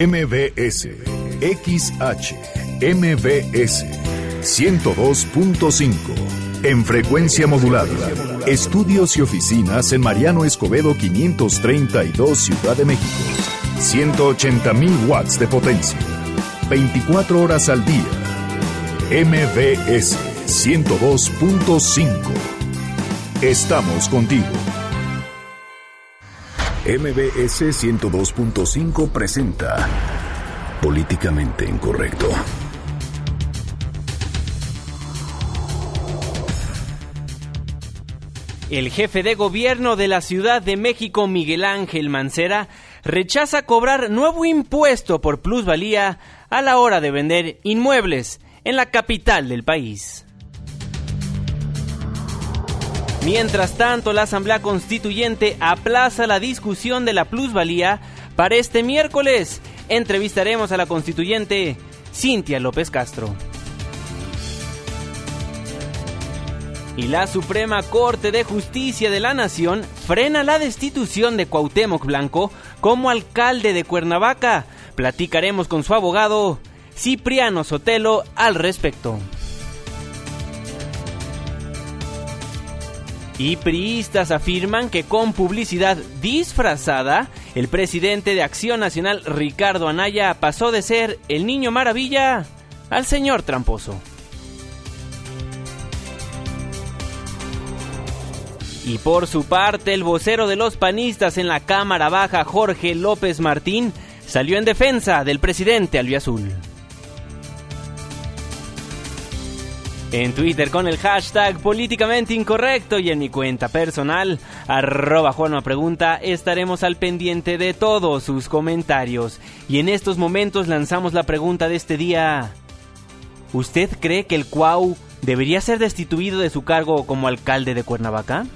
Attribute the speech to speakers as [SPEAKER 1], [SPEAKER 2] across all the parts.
[SPEAKER 1] MBS, XH, MBS, 102.5, en frecuencia modulada. Estudios y oficinas en Mariano Escobedo 532, Ciudad de México. 180.000 watts de potencia. 24 horas al día. MBS 102.5. Estamos contigo. MBS 102.5 presenta Políticamente Incorrecto.
[SPEAKER 2] El jefe de gobierno de la Ciudad de México, Miguel Ángel Mancera, rechaza cobrar nuevo impuesto por plusvalía a la hora de vender inmuebles en la capital del país. Mientras tanto, la Asamblea Constituyente aplaza la discusión de la plusvalía para este miércoles. Entrevistaremos a la constituyente Cintia López Castro. Y la Suprema Corte de Justicia de la Nación frena la destitución de Cuauhtémoc Blanco como alcalde de Cuernavaca. Platicaremos con su abogado Cipriano Sotelo al respecto. Y priistas afirman que con publicidad disfrazada, el presidente de Acción Nacional Ricardo Anaya pasó de ser el niño maravilla al señor tramposo. Y por su parte, el vocero de los panistas en la Cámara Baja, Jorge López Martín, salió en defensa del presidente albiazul. En Twitter con el hashtag políticamente incorrecto y en mi cuenta personal, arroba Juanma Pregunta, estaremos al pendiente de todos sus comentarios. Y en estos momentos lanzamos la pregunta de este día. ¿Usted cree que el Cuau debería ser destituido de su cargo como alcalde de Cuernavaca?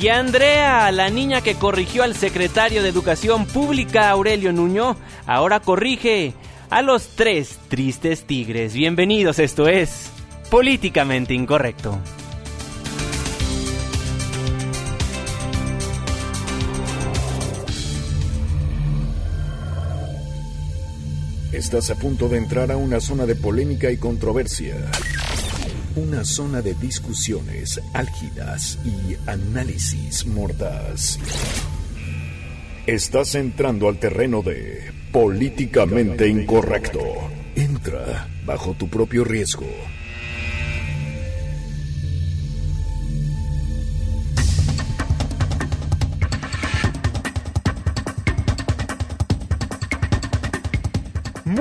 [SPEAKER 2] Y Andrea, la niña que corrigió al secretario de Educación Pública Aurelio Nuño, ahora corrige a los tres tristes tigres. Bienvenidos, esto es Políticamente Incorrecto.
[SPEAKER 1] Estás a punto de entrar a una zona de polémica y controversia. Una zona de discusiones álgidas y análisis mordaz. Estás entrando al terreno de Políticamente incorrecto. Entra bajo tu propio riesgo.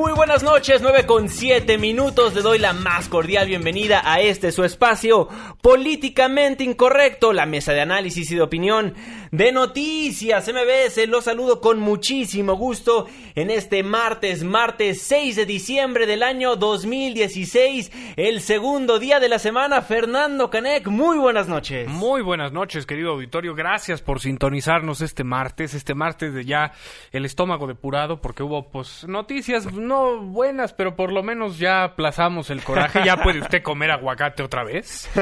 [SPEAKER 2] Muy buenas noches, 9 con 7 minutos. Le doy la más cordial bienvenida a este su espacio políticamente incorrecto, la mesa de análisis y de opinión de noticias MBS. Los saludo con muchísimo gusto en este martes, martes 6 de diciembre del año 2016, el segundo día de la semana. Fernando Canek, muy buenas noches.
[SPEAKER 3] Muy buenas noches, querido auditorio. Gracias por sintonizarnos este martes, este martes de ya el estómago depurado, porque hubo pues noticias no buenas, pero por lo menos ya aplazamos el coraje. Ya puede usted comer aguacate otra vez.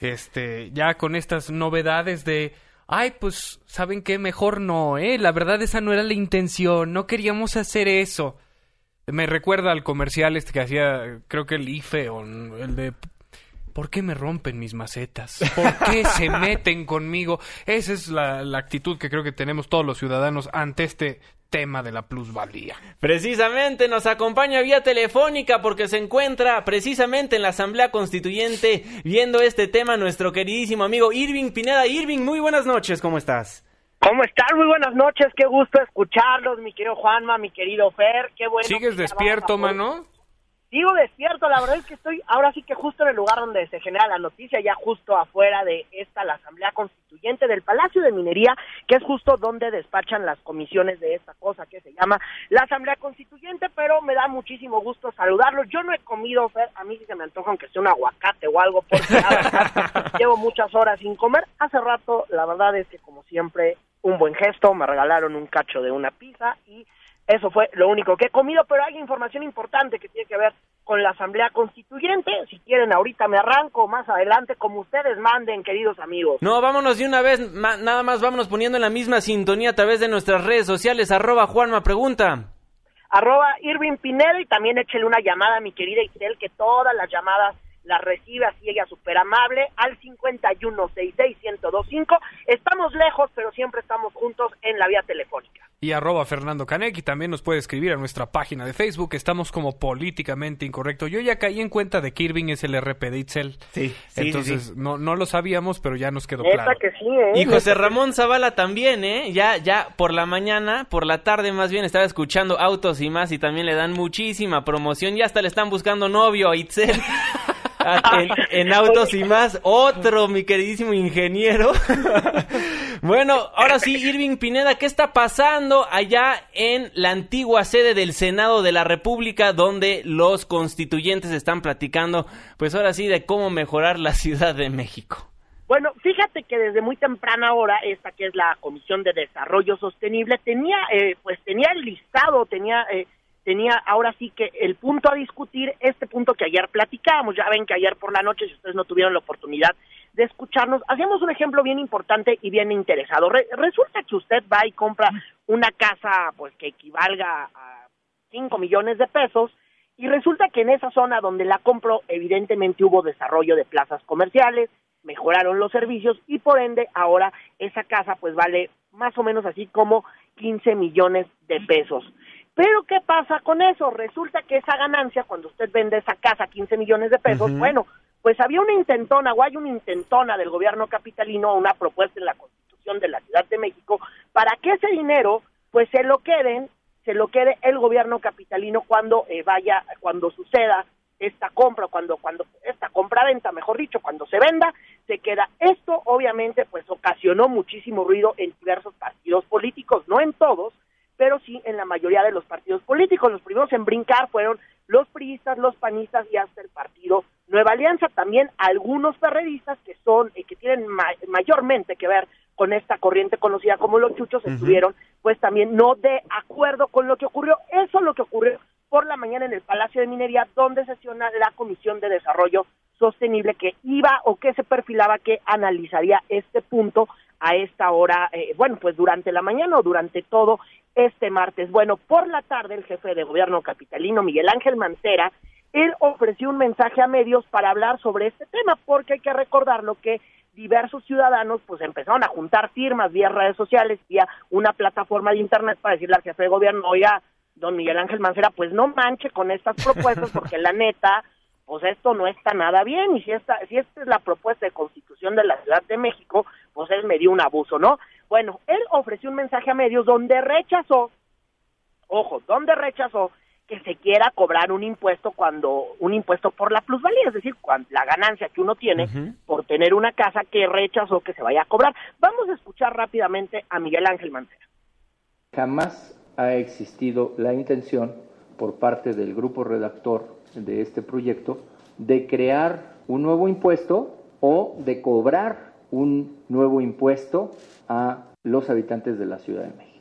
[SPEAKER 3] Este, ya con estas novedades de ay, pues, ¿saben qué? Mejor no, ¿eh? La verdad esa no era la intención, no queríamos hacer eso. Me recuerda al comercial este que hacía, creo que el IFE o el de ¿Por qué me rompen mis macetas? ¿Por qué se meten conmigo? Esa es la, la, actitud que creo que tenemos todos los ciudadanos ante este tema de la plusvalía.
[SPEAKER 2] Precisamente nos acompaña vía telefónica porque se encuentra precisamente en la Asamblea Constituyente viendo este tema nuestro queridísimo amigo Irving Pineda. Irving, muy buenas noches, ¿cómo estás?
[SPEAKER 4] ¿Cómo están? Muy buenas noches, qué gusto escucharlos, mi querido Juanma, mi querido Fer, qué bueno.
[SPEAKER 3] ¿Sigues despierto, mano?
[SPEAKER 4] Sigo despierto, la verdad es que estoy ahora sí que justo en el lugar donde se genera la noticia, ya justo afuera de esta, la Asamblea Constituyente del Palacio de Minería, que es justo donde despachan las comisiones de esta cosa que se llama la Asamblea Constituyente, pero me da muchísimo gusto saludarlo. Yo no he comido, a mí sí se me antoja aunque sea un aguacate o algo, porque llevo muchas horas sin comer. Hace rato, la verdad es que como siempre, un buen gesto, me regalaron un cacho de una pizza y eso fue lo único que he comido, pero hay información importante que tiene que ver con la Asamblea Constituyente. Si quieren, ahorita me arranco, más adelante, como ustedes manden, queridos amigos.
[SPEAKER 2] No, vámonos de una vez, nada más vámonos poniendo en la misma sintonía a través de nuestras redes sociales, arroba Juanma Pregunta.
[SPEAKER 4] Arroba Irving Pineda y también échele una llamada a mi querida Isel, que todas las llamadas la recibe así ella súper amable al 5166125. Estamos lejos, pero siempre estamos juntos en la vía telefónica.
[SPEAKER 3] Y arroba Fernando Canec y también nos puede escribir a nuestra página de Facebook. Estamos como políticamente incorrecto. Yo ya caí en cuenta de que Irving es el RP de Itzel.
[SPEAKER 2] Sí,
[SPEAKER 3] Entonces No, no lo sabíamos, pero ya nos quedó claro.
[SPEAKER 4] Que sí, ¿eh?
[SPEAKER 2] Y José Ramón Zavala también, ¿eh? Ya, ya por la mañana, por la tarde más bien, estaba escuchando Autos y más y también le dan muchísima promoción. Ya hasta le están buscando novio a Itzel. en, autos y más, otro, mi queridísimo ingeniero. bueno, ahora sí, Irving Pineda, ¿qué está pasando allá en la antigua sede del Senado de la República, donde los constituyentes están platicando, pues ahora sí, de cómo mejorar la Ciudad de México?
[SPEAKER 4] Bueno, fíjate que desde muy temprana hora, esta que es la Comisión de Desarrollo Sostenible, tenía, eh, pues tenía el listado, tenía eh, tenía ahora sí que el punto a discutir, este punto que ayer platicábamos, ya ven que ayer por la noche, si ustedes no tuvieron la oportunidad de escucharnos, hacemos un ejemplo bien importante y bien interesado. resulta que usted va y compra una casa pues que equivalga a 5 millones de pesos y resulta que en esa zona donde la compró evidentemente hubo desarrollo de plazas comerciales, mejoraron los servicios y por ende ahora esa casa pues vale más o menos así como 15 millones de pesos. Pero ¿qué pasa con eso? Resulta que esa ganancia, cuando usted vende esa casa, 15 millones de pesos, bueno, pues había una intentona o hay una intentona del gobierno capitalino, una propuesta en la Constitución de la Ciudad de México, para que ese dinero, pues se lo queden, se lo quede el gobierno capitalino cuando eh, vaya, cuando suceda esta compra, cuando, cuando esta compra-venta, mejor dicho, cuando se venda, se queda. Esto obviamente pues ocasionó muchísimo ruido en diversos partidos políticos, no en todos, pero sí en la mayoría de los partidos políticos. Los primeros en brincar fueron los priistas, los panistas y hasta el partido Nueva Alianza. También algunos perredistas que son, y eh, que tienen mayormente que ver con esta corriente conocida como los chuchos, estuvieron pues también no de acuerdo con lo que ocurrió. Eso es lo que ocurrió por la mañana en el Palacio de Minería, donde sesiona la Comisión de Desarrollo Sostenible que iba o que se perfilaba que analizaría este punto a esta hora, eh, bueno, pues durante la mañana o durante todo este martes. Bueno, por la tarde el jefe de gobierno capitalino, Miguel Ángel Mancera, él ofreció un mensaje a medios para hablar sobre este tema, porque hay que recordarlo que diversos ciudadanos pues empezaron a juntar firmas vía redes sociales, vía una plataforma de internet para decirle al jefe de gobierno, oiga, don Miguel Ángel Mancera, pues no manche con estas propuestas porque la neta, pues esto no está nada bien y si esta, si esta es la propuesta de constitución de la Ciudad de México, pues él me dio un abuso, ¿no? Bueno, él ofreció un mensaje a medios donde rechazó, ojo, donde rechazó que se quiera cobrar un impuesto cuando un impuesto por la plusvalía, es decir, cuando, la ganancia que uno tiene por tener una casa que rechazó que se vaya a cobrar. Vamos a escuchar rápidamente a Miguel Ángel Mancera.
[SPEAKER 5] Jamás ha existido la intención por parte del grupo redactor de este proyecto de crear un nuevo impuesto o de cobrar un nuevo impuesto a los habitantes de la Ciudad de México.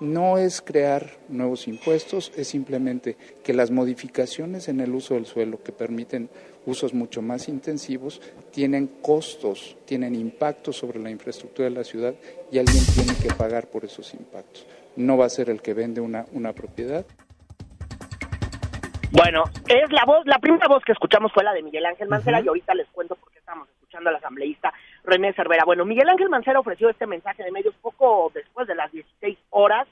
[SPEAKER 6] No es crear nuevos impuestos, es simplemente que las modificaciones en el uso del suelo que permiten usos mucho más intensivos tienen costos, tienen impactos sobre la infraestructura de la ciudad y alguien tiene que pagar por esos impactos. No va a ser el que vende una, una propiedad.
[SPEAKER 4] Bueno, es la voz, la primera voz que escuchamos fue la de Miguel Ángel Mancera y ahorita les cuento por qué estamos escuchando al asambleísta René Cervera. Bueno, Miguel Ángel Mancera ofreció este mensaje de medios poco después de las 16 horas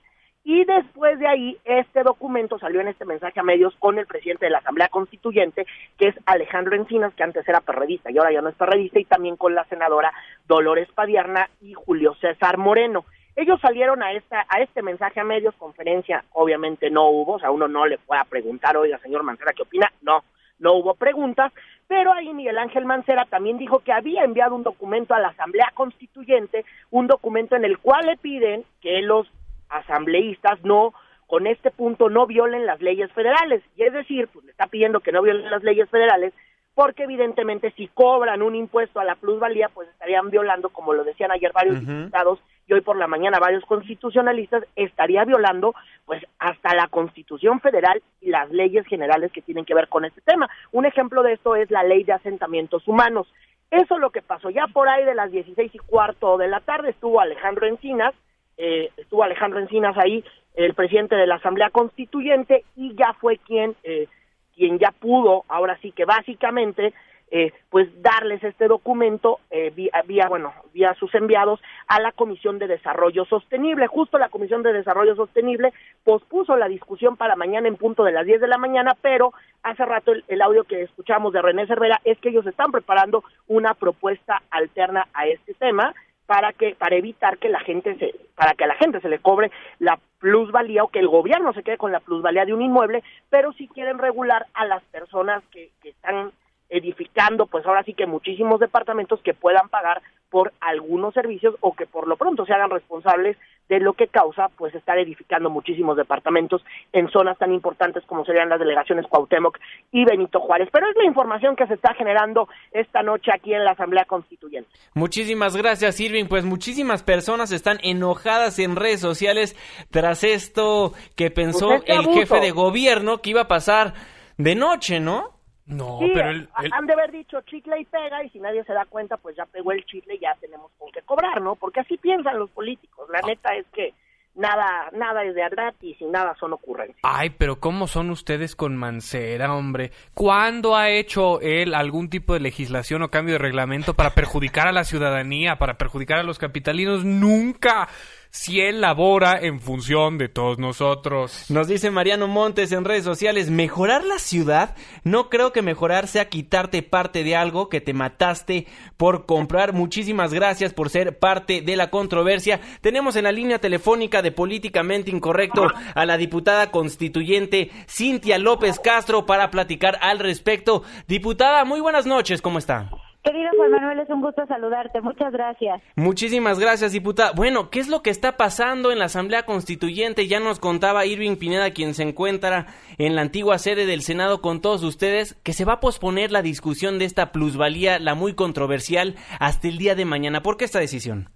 [SPEAKER 4] y después de ahí este documento salió en este mensaje a medios con el presidente de la Asamblea Constituyente, que es Alejandro Encinas, que antes era perredista y ahora ya no es perredista, y también con la senadora Dolores Padierna y Julio César Moreno. Ellos salieron a esta a este mensaje a medios, conferencia obviamente no hubo, o sea, uno no le pueda preguntar, oiga, señor Mancera, ¿qué opina? No, no hubo preguntas, pero ahí Miguel Ángel Mancera también dijo que había enviado un documento a la Asamblea Constituyente, un documento en el cual le piden que los asambleístas no con este punto no violen las leyes federales, y es decir, pues le está pidiendo que no violen las leyes federales porque evidentemente si cobran un impuesto a la plusvalía, pues estarían violando, como lo decían ayer varios diputados y hoy por la mañana varios constitucionalistas, estaría violando pues hasta la Constitución Federal y las leyes generales que tienen que ver con este tema. Un ejemplo de esto es la ley de asentamientos humanos. Eso es lo que pasó. Ya por ahí de las 16 y cuarto de la tarde estuvo Alejandro Encinas, eh, estuvo Alejandro Encinas ahí, el presidente de la Asamblea Constituyente, y ya fue quien eh, quien ya pudo, ahora sí que básicamente, eh, pues darles este documento eh, vía, bueno, vía sus enviados a la Comisión de Desarrollo Sostenible. Justo la Comisión de Desarrollo Sostenible pospuso la discusión para mañana en punto de las 10 de la mañana, pero hace rato el, el audio que escuchamos de René Cervera es que ellos están preparando una propuesta alterna a este tema para que para evitar que la gente se para que a la gente se le cobre la plusvalía o que el gobierno se quede con la plusvalía de un inmueble, pero si quieren regular a las personas que, que están edificando, pues ahora sí que muchísimos departamentos que puedan pagar por algunos servicios o que por lo pronto se hagan responsables de lo que causa pues estar edificando muchísimos departamentos en zonas tan importantes como serían las delegaciones Cuauhtémoc y Benito Juárez. Pero es la información que se está generando esta noche aquí en la Asamblea Constituyente.
[SPEAKER 2] Muchísimas gracias, Irving. Pues muchísimas personas están enojadas en redes sociales tras esto que pensó
[SPEAKER 4] Pues este
[SPEAKER 2] el jefe de gobierno que iba a pasar de noche, ¿no?
[SPEAKER 3] No,
[SPEAKER 4] Sí,
[SPEAKER 3] pero el, el-
[SPEAKER 4] han de haber dicho chicle y pega y si nadie se da cuenta pues ya pegó el chicle y ya tenemos con qué cobrar, ¿no? Porque así piensan los políticos. La neta es que nada nada es de gratis y nada son ocurrencias.
[SPEAKER 3] Ay, pero ¿cómo son ustedes con Mancera, hombre? ¿Cuándo ha hecho él algún tipo de legislación o cambio de reglamento para perjudicar a la ciudadanía, para perjudicar a los capitalinos? Nunca. Si él labora en función de todos nosotros.
[SPEAKER 2] Nos dice Mariano Montes en redes sociales, mejorar la ciudad, no creo que mejorar sea quitarte parte de algo que te mataste por comprar. Muchísimas gracias por ser parte de la controversia. Tenemos en la línea telefónica de Políticamente Incorrecto a la diputada constituyente Cintia López Castro para platicar al respecto. Diputada, muy buenas noches, ¿cómo está?
[SPEAKER 7] Querido Juan Manuel, es un gusto saludarte. Muchas gracias.
[SPEAKER 2] Muchísimas gracias, diputada. Bueno, ¿qué es lo que está pasando en la Asamblea Constituyente? Ya nos contaba Irving Pineda, quien se encuentra en la antigua sede del Senado con todos ustedes, que se va a posponer la discusión de esta plusvalía, la muy controversial, hasta el día de mañana. ¿Por qué esta decisión?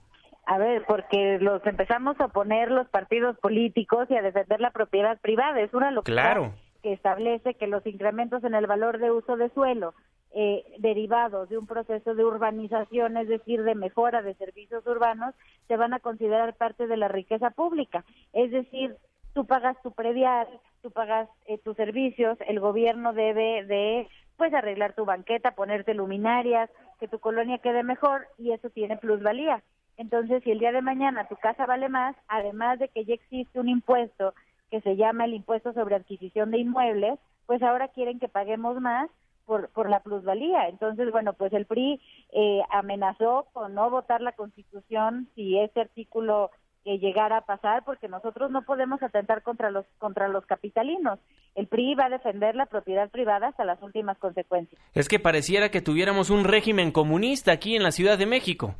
[SPEAKER 7] A ver, porque los empezamos a oponer los partidos políticos y a defender la propiedad privada. Es una locura
[SPEAKER 2] Claro.
[SPEAKER 7] que establece que los incrementos en el valor de uso de suelo eh, derivados de un proceso de urbanización, es decir, de mejora de servicios urbanos, se van a considerar parte de la riqueza pública. Es decir, tú pagas tu predial, tú pagas eh, tus servicios, el gobierno debe de pues arreglar tu banqueta, ponerte luminarias, que tu colonia quede mejor y eso tiene plusvalía. Entonces, si el día de mañana tu casa vale más, además de que ya existe un impuesto que se llama el impuesto sobre adquisición de inmuebles, pues ahora quieren que paguemos más por, por la plusvalía. Entonces, bueno, pues el PRI eh, amenazó con no votar la Constitución si ese artículo que llegara a pasar, porque nosotros no podemos atentar contra los contra los capitalinos. El PRI va a defender la propiedad privada hasta las últimas consecuencias.
[SPEAKER 2] Es que pareciera que tuviéramos un régimen comunista aquí en la Ciudad de México.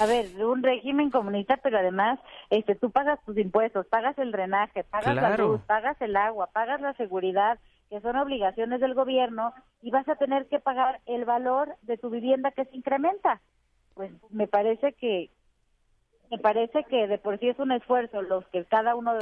[SPEAKER 7] A ver, un régimen comunista, pero además, este, tú pagas tus impuestos, pagas el drenaje, pagas la luz, pagas el agua, pagas la seguridad, que son obligaciones del gobierno, y vas a tener que pagar el valor de tu vivienda que se incrementa. Pues me parece que, me parece que de por sí es un esfuerzo los que cada uno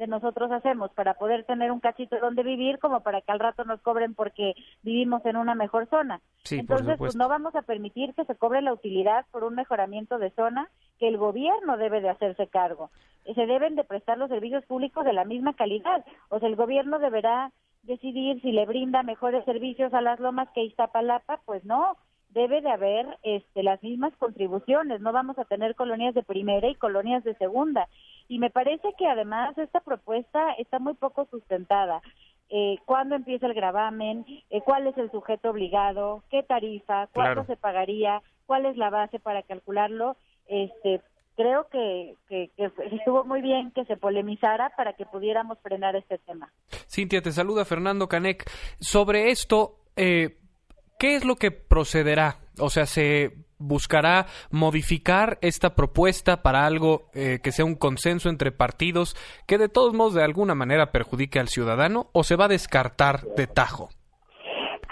[SPEAKER 7] de nosotros hacemos para poder tener un cachito donde vivir, como para que al rato nos cobren porque vivimos en una mejor zona.
[SPEAKER 2] Sí,
[SPEAKER 7] Entonces, pues no vamos a permitir que se cobre la utilidad por un mejoramiento de zona que el gobierno debe de hacerse cargo. Se deben de prestar los servicios públicos de la misma calidad. O sea, el gobierno deberá decidir si le brinda mejores servicios a las lomas que Iztapalapa, pues no, debe de haber este, las mismas contribuciones, no vamos a tener colonias de primera y colonias de segunda. Y me parece que además esta propuesta está muy poco sustentada. Eh, ¿Cuándo empieza el gravamen? Eh, ¿Cuál es el sujeto obligado? ¿Qué tarifa? ¿Cuánto
[SPEAKER 2] Claro.
[SPEAKER 7] se pagaría? ¿Cuál es la base para calcularlo? Este, creo que, que, que estuvo muy bien que se polemizara para que pudiéramos frenar este tema.
[SPEAKER 3] Cintia, te saluda Fernando Canec. Sobre esto, eh, ¿qué es lo que procederá? O sea, ¿se buscará modificar esta propuesta para algo eh, que sea un consenso entre partidos que de todos modos de alguna manera perjudique al ciudadano o se va a descartar de tajo?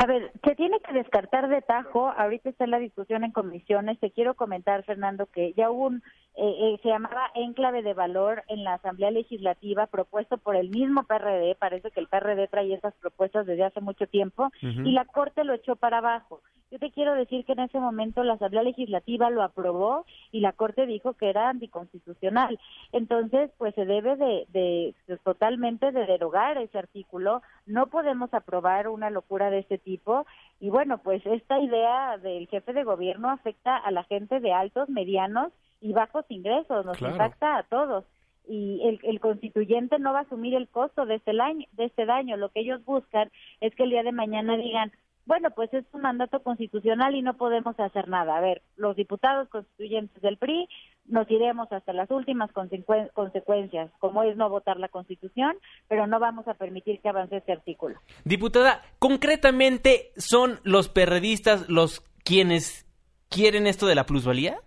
[SPEAKER 7] A ver, se tiene que descartar de tajo, ahorita está la discusión en comisiones, te quiero comentar, Fernando, que ya hubo un, eh, eh, se llamaba enclave de valor en la Asamblea Legislativa propuesto por el mismo PRD, parece que el PRD trae esas propuestas desde hace mucho tiempo, y la Corte lo echó para abajo. Yo te quiero decir que en ese momento la Asamblea Legislativa lo aprobó y la Corte dijo que era anticonstitucional. Entonces, pues se debe de, de, totalmente de derogar ese artículo. No podemos aprobar una locura de este tipo. Y bueno, pues esta idea del jefe de gobierno afecta a la gente de altos, medianos y bajos ingresos. Nos impacta a todos y el, el, constituyente no va a asumir el costo de este, daño, de este daño. Lo que ellos buscan es que el día de mañana digan, bueno, pues es un mandato constitucional y no podemos hacer nada. A ver, los diputados constituyentes del PRI nos iremos hasta las últimas consecuencias, como es no votar la Constitución, pero no vamos a permitir que avance este artículo.
[SPEAKER 2] Diputada, concretamente, ¿son los perredistas los quienes quieren esto de la plusvalía?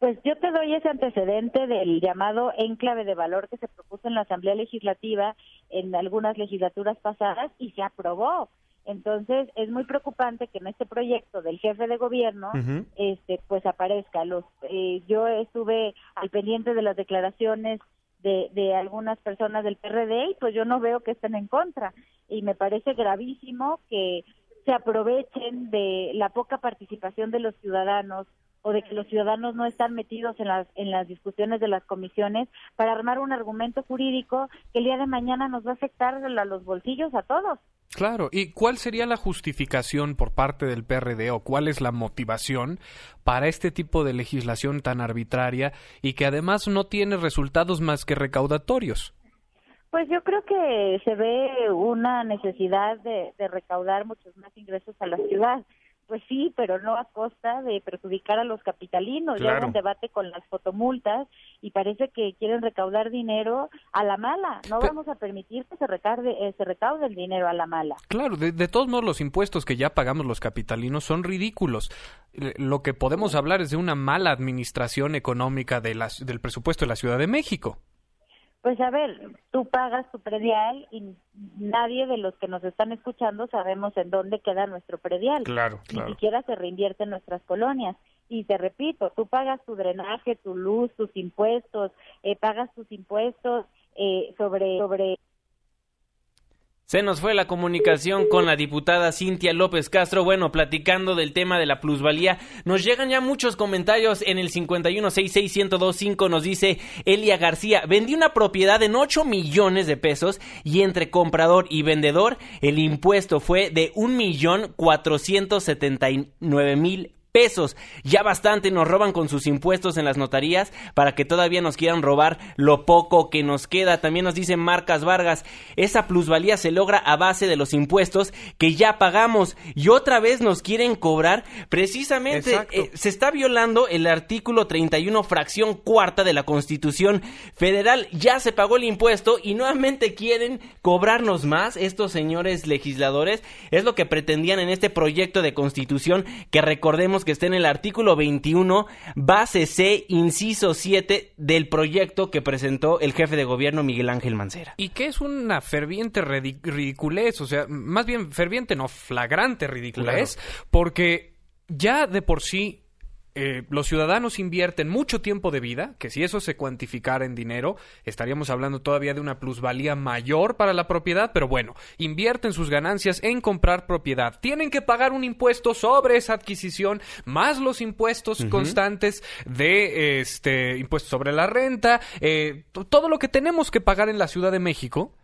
[SPEAKER 7] Pues yo te doy ese antecedente del llamado enclave de valor que se propuso en la Asamblea Legislativa en algunas legislaturas pasadas y se aprobó. Entonces es muy preocupante que en este proyecto del jefe de gobierno, este, pues aparezca. Los, eh, yo estuve al pendiente de las declaraciones de, de algunas personas del PRD y pues yo no veo que estén en contra y me parece gravísimo que se aprovechen de la poca participación de los ciudadanos o de que los ciudadanos no están metidos en las, en las discusiones de las comisiones para armar un argumento jurídico que el día de mañana nos va a afectar a los bolsillos a todos.
[SPEAKER 3] Claro, ¿y cuál sería la justificación por parte del PRD o cuál es la motivación para este tipo de legislación tan arbitraria y que además no tiene resultados más que recaudatorios?
[SPEAKER 7] Pues yo creo que se ve una necesidad de, de recaudar muchos más ingresos a la ciudad. Pues sí, pero no a costa de perjudicar a los capitalinos. Ya hay un debate con las fotomultas y parece que quieren recaudar dinero a la mala. No vamos a permitir que se, recarde, eh, se recaude el dinero a la mala.
[SPEAKER 3] Claro, de, de, todos modos los impuestos que ya pagamos los capitalinos son ridículos. Lo que podemos hablar es de una mala administración económica de del presupuesto de la Ciudad de México.
[SPEAKER 7] Pues a ver, tú pagas tu predial y nadie de los que nos están escuchando sabemos en dónde queda nuestro predial.
[SPEAKER 3] Claro,
[SPEAKER 7] Ni siquiera se reinvierte en nuestras colonias. Y te repito, tú pagas tu drenaje, tu luz, tus impuestos, eh, pagas tus impuestos eh, sobre sobre
[SPEAKER 2] se nos fue la comunicación con la diputada Cintia López Castro. Bueno, platicando del tema de la plusvalía, nos llegan ya muchos comentarios en el 5166125. Nos dice Elia García, vendí una propiedad en 8 millones de pesos y entre comprador y vendedor el impuesto fue de un millón cuatrocientos setenta y nueve mil pesos. Ya bastante nos roban con sus impuestos en las notarías para que todavía nos quieran robar lo poco que nos queda. También nos dice Marcas Vargas, esa plusvalía se logra a base de los impuestos que ya pagamos y otra vez nos quieren cobrar. Precisamente eh, se está violando el artículo 31 fracción cuarta de la Constitución Federal. Ya se pagó el impuesto y nuevamente quieren cobrarnos más estos señores legisladores. Es lo que pretendían en este proyecto de constitución que recordemos que está en el artículo 21, base C, inciso 7 del proyecto que presentó el jefe de gobierno Miguel Ángel Mancera.
[SPEAKER 3] Y que es una ferviente ridiculez, o sea, más bien ferviente, no flagrante ridiculez, porque ya de por sí eh, los ciudadanos invierten mucho tiempo de vida, que si eso se cuantificara en dinero, estaríamos hablando todavía de una plusvalía mayor para la propiedad, pero bueno, invierten sus ganancias en comprar propiedad. Tienen que pagar un impuesto sobre esa adquisición, más los impuestos constantes de este impuesto sobre la renta, eh, todo lo que tenemos que pagar en la Ciudad de México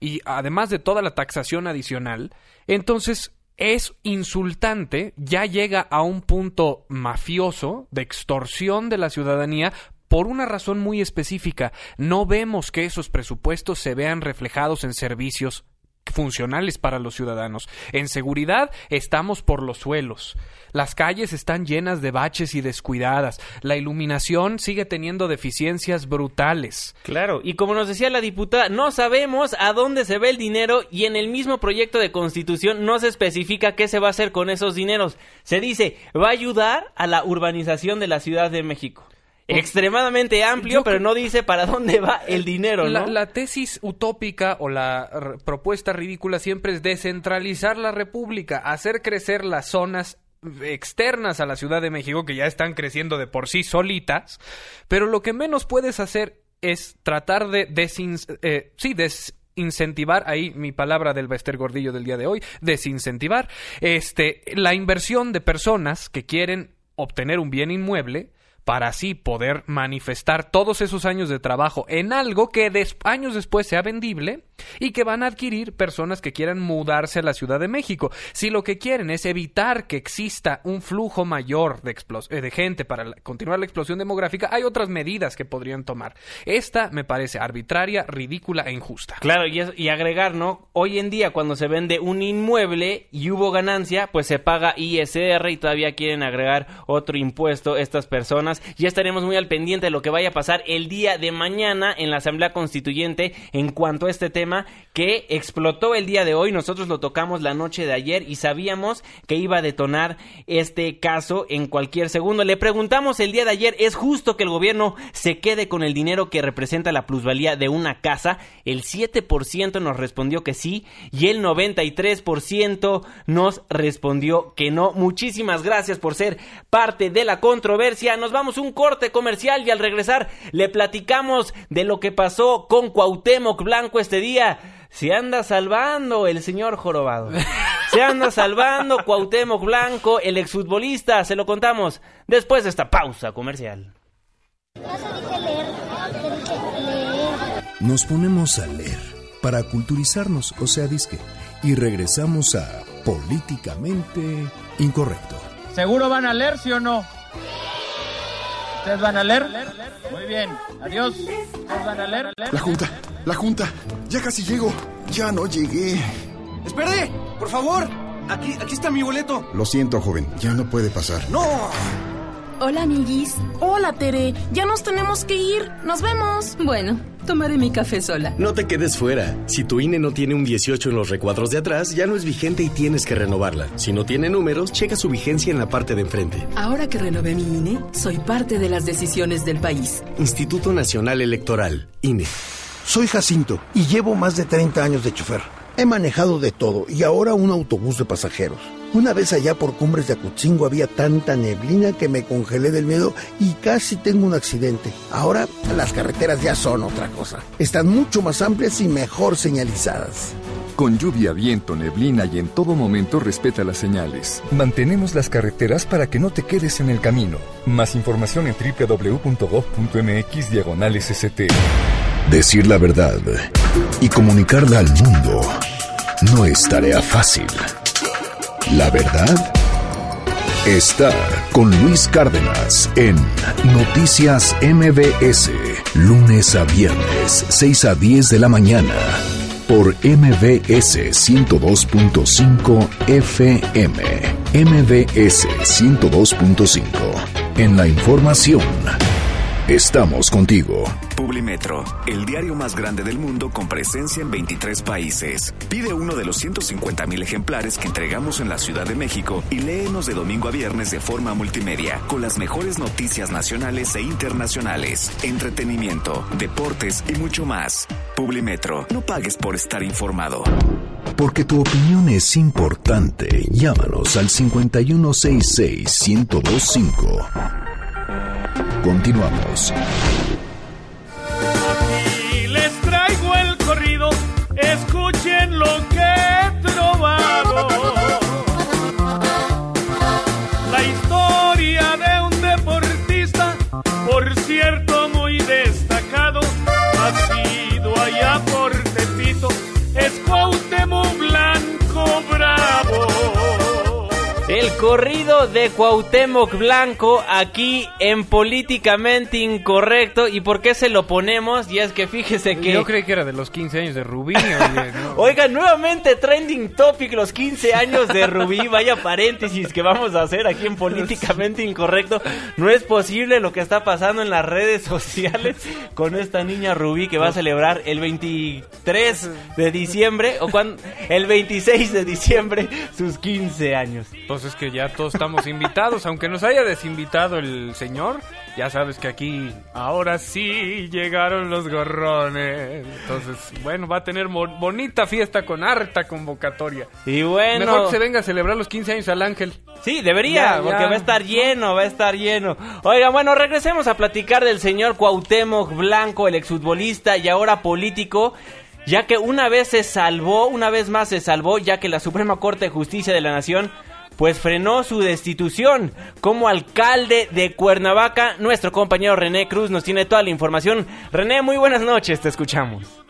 [SPEAKER 3] y además de toda la taxación adicional, entonces es insultante, ya llega a un punto mafioso de extorsión de la ciudadanía por una razón muy específica. No vemos que esos presupuestos se vean reflejados en servicios funcionales para los ciudadanos. En seguridad estamos por los suelos. Las calles están llenas de baches y descuidadas. La iluminación sigue teniendo deficiencias brutales.
[SPEAKER 2] Claro, y como nos decía la diputada, no sabemos a dónde se ve el dinero y en el mismo proyecto de constitución no se especifica qué se va a hacer con esos dineros. Se dice, va a ayudar a la urbanización de la Ciudad de México. Extremadamente amplio,
[SPEAKER 3] Yo
[SPEAKER 2] pero no dice para dónde va el dinero,
[SPEAKER 3] La,
[SPEAKER 2] ¿no?
[SPEAKER 3] la tesis utópica o la propuesta ridícula siempre es descentralizar la república, hacer crecer las zonas externas a la Ciudad de México que ya están creciendo de por sí solitas, pero lo que menos puedes hacer es tratar de desin- eh, sí, desincentivar, ahí mi palabra del Bester Gordillo del día de hoy, desincentivar este, la inversión de personas que quieren obtener un bien inmueble para así poder manifestar todos esos años de trabajo en algo que des- años después sea vendible y que van a adquirir personas que quieran mudarse a la Ciudad de México. Si lo que quieren es evitar que exista un flujo mayor de, eh, gente para continuar la explosión demográfica, hay otras medidas que podrían tomar. Esta me parece arbitraria, ridícula e injusta.
[SPEAKER 2] Claro, y, es- y agregar, ¿no? Hoy en día cuando se vende un inmueble y hubo ganancia, pues se paga ISR y todavía quieren agregar otro impuesto estas personas. Ya estaremos muy al pendiente de lo que vaya a pasar el día de mañana en la Asamblea Constituyente en cuanto a este tema que explotó el día de hoy. Nosotros lo tocamos la noche de ayer y sabíamos que iba a detonar este caso en cualquier segundo. Le preguntamos el día de ayer, ¿es justo que el gobierno se quede con el dinero que representa la plusvalía de una casa? El 7% nos respondió que sí y el 93% nos respondió que no. Muchísimas gracias por ser parte de la controversia. Nos vamos un corte comercial y al regresar le platicamos de lo que pasó con Cuauhtémoc Blanco este día. Se anda salvando el señor jorobado. Se anda salvando Cuauhtémoc Blanco, el exfutbolista. Se lo contamos después de esta pausa comercial.
[SPEAKER 1] Nos ponemos a leer para culturizarnos, o sea, disque, y regresamos a Políticamente Incorrecto.
[SPEAKER 8] ¿Seguro van a leer, sí o no? ¿Ustedes van a leer? Muy bien, adiós. ¿Ustedes van a leer?
[SPEAKER 9] La junta, la junta. Ya casi llego. Ya no llegué.
[SPEAKER 10] ¡Espere! ¡Por favor! Aquí, aquí está mi boleto.
[SPEAKER 9] Lo siento, joven. Ya no puede pasar.
[SPEAKER 10] ¡No!
[SPEAKER 11] Hola, amiguis. Hola, Tere. Ya nos tenemos que ir. Nos vemos.
[SPEAKER 12] Bueno, tomaré mi café sola.
[SPEAKER 13] No te quedes fuera. Si tu INE no tiene un 18 en los recuadros de atrás, ya no es vigente y tienes que renovarla. Si no tiene números, checa su vigencia en la parte de enfrente.
[SPEAKER 12] Ahora que renové mi INE, soy parte de las decisiones del país.
[SPEAKER 13] Instituto Nacional Electoral, INE.
[SPEAKER 14] Soy Jacinto y llevo más de 30 años de chofer. He manejado de todo y ahora un autobús de pasajeros. Una vez allá por Cumbres de Acutzingo había tanta neblina que me congelé del miedo y casi tengo un accidente. Ahora las carreteras ya son otra cosa. Están mucho más amplias y mejor señalizadas.
[SPEAKER 15] Con lluvia, viento, neblina y en todo momento respeta las señales. Mantenemos las carreteras para que no te quedes en el camino. Más información en www.gov.mx diagonal SST.
[SPEAKER 1] Decir la verdad y comunicarla al mundo no es tarea fácil. La verdad está con Luis Cárdenas en Noticias MBS, lunes a viernes, 6 a 10 de la mañana, por MBS 102.5 FM. MBS 102.5. En la información, estamos contigo.
[SPEAKER 16] Publimetro, el diario más grande del mundo con presencia en 23 países. Pide uno de los 150.000 ejemplares que entregamos en la Ciudad de México y léenos de domingo a viernes de forma multimedia, con las mejores noticias nacionales e internacionales, entretenimiento, deportes y mucho más. Publimetro, no pagues por estar informado.
[SPEAKER 1] Porque tu opinión es importante, llámanos al 5166-1025. Continuamos.
[SPEAKER 17] Y les traigo el corrido, escuchen lo que he.
[SPEAKER 2] Corrido de Cuauhtémoc Blanco aquí en Políticamente Incorrecto. ¿Y por qué se lo ponemos? Y es que fíjese que...
[SPEAKER 3] Yo creí que era de los 15 años de Rubí. oye, ¿no?
[SPEAKER 2] Oigan, nuevamente trending topic los 15 años de Rubí. Vaya paréntesis que vamos a hacer aquí en Políticamente Incorrecto. No es posible lo que está pasando en las redes sociales con esta niña Rubí que va a celebrar el 23 de diciembre o cuando el 26 de diciembre sus 15 años.
[SPEAKER 3] Pues es que ya todos estamos invitados, aunque nos haya desinvitado el señor, ya sabes que aquí ahora sí llegaron los gorrones. Entonces, bueno, va a tener bonita fiesta con harta convocatoria.
[SPEAKER 2] Y bueno,
[SPEAKER 3] mejor que se venga a celebrar los 15 años al Ángel.
[SPEAKER 2] Sí, debería, porque va a estar lleno, va a estar lleno. Oigan, bueno, regresemos a platicar del señor Cuauhtémoc Blanco, el exfutbolista y ahora político ya que una vez se salvó, una vez más se salvó, ya que la Suprema Corte de Justicia de la Nación pues frenó su destitución como alcalde de Cuernavaca. Nuestro compañero René Cruz nos tiene toda la información. René, muy buenas noches, te escuchamos.